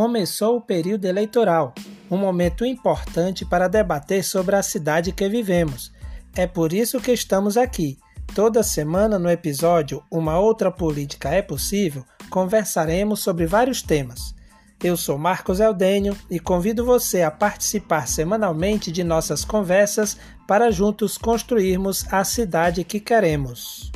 começou o período eleitoral, um momento importante para debater sobre a cidade que vivemos. É por isso que estamos aqui. Toda semana no episódio Uma Outra Política é Possível, conversaremos sobre vários temas. Eu sou Marcos Eldênio e convido você a participar semanalmente de nossas conversas para juntos construirmos a cidade que queremos.